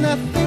nothing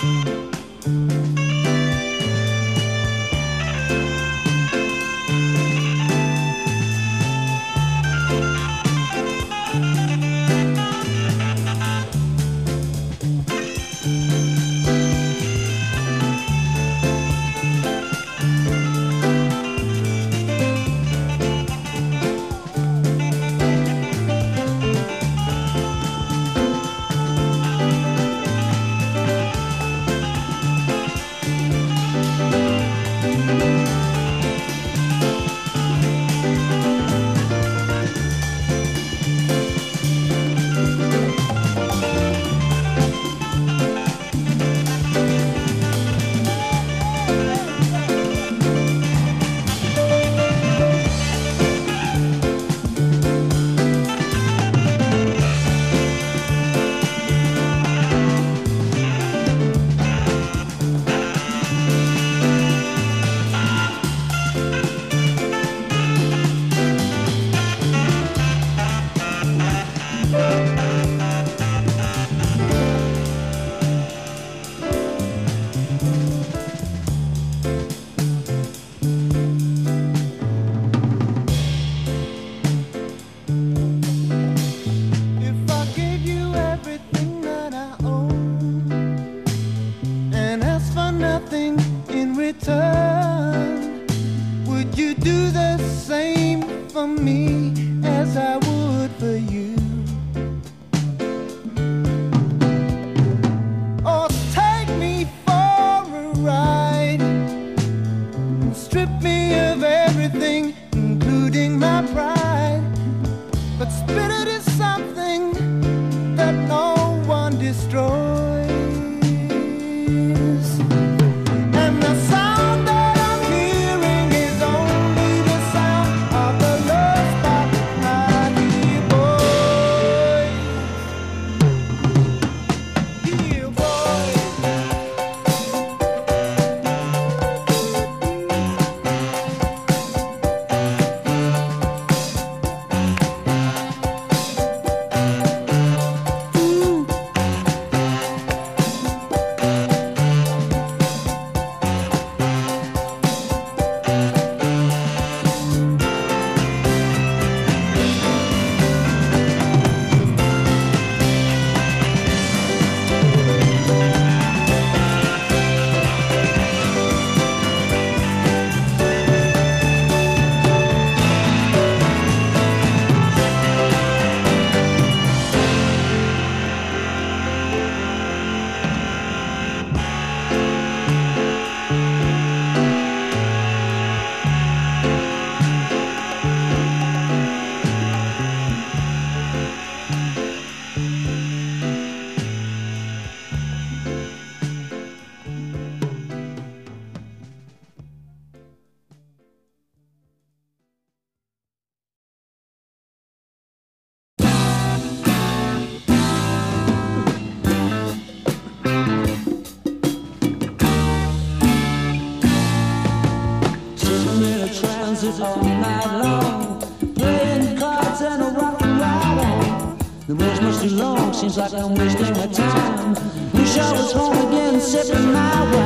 Mm-hmm. Seems like I'm wasting my time. Wish I was home again, sipping my wine.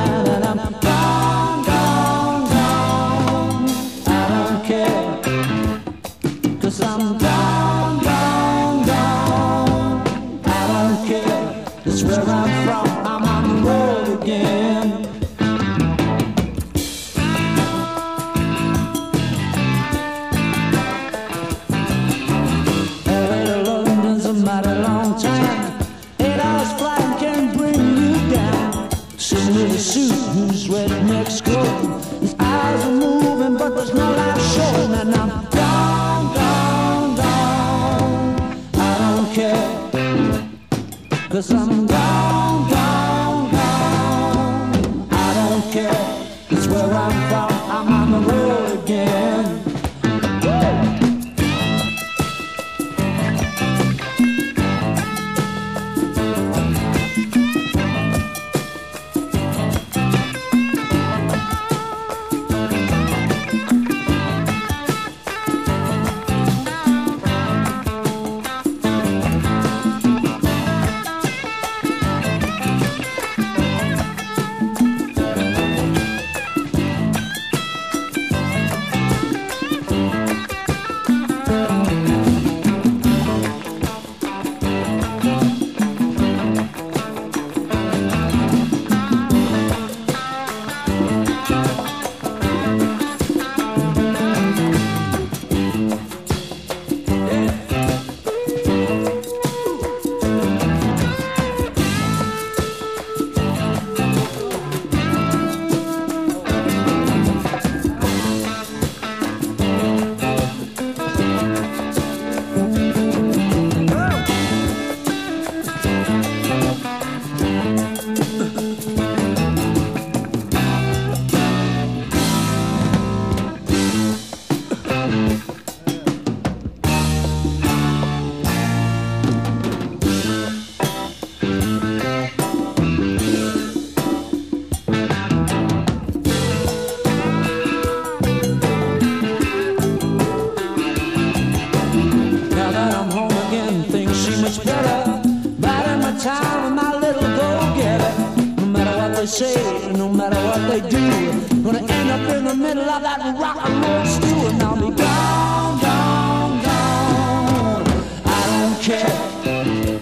they say, no matter what they do, gonna end up in the middle of that rock and roll stew, and I'll be gone, gone, gone. I don't care,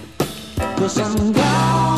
cause I'm gone.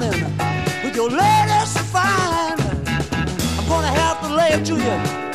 morning with your latest find. I'm gonna have to lay it to you.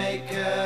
maker.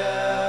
Yeah.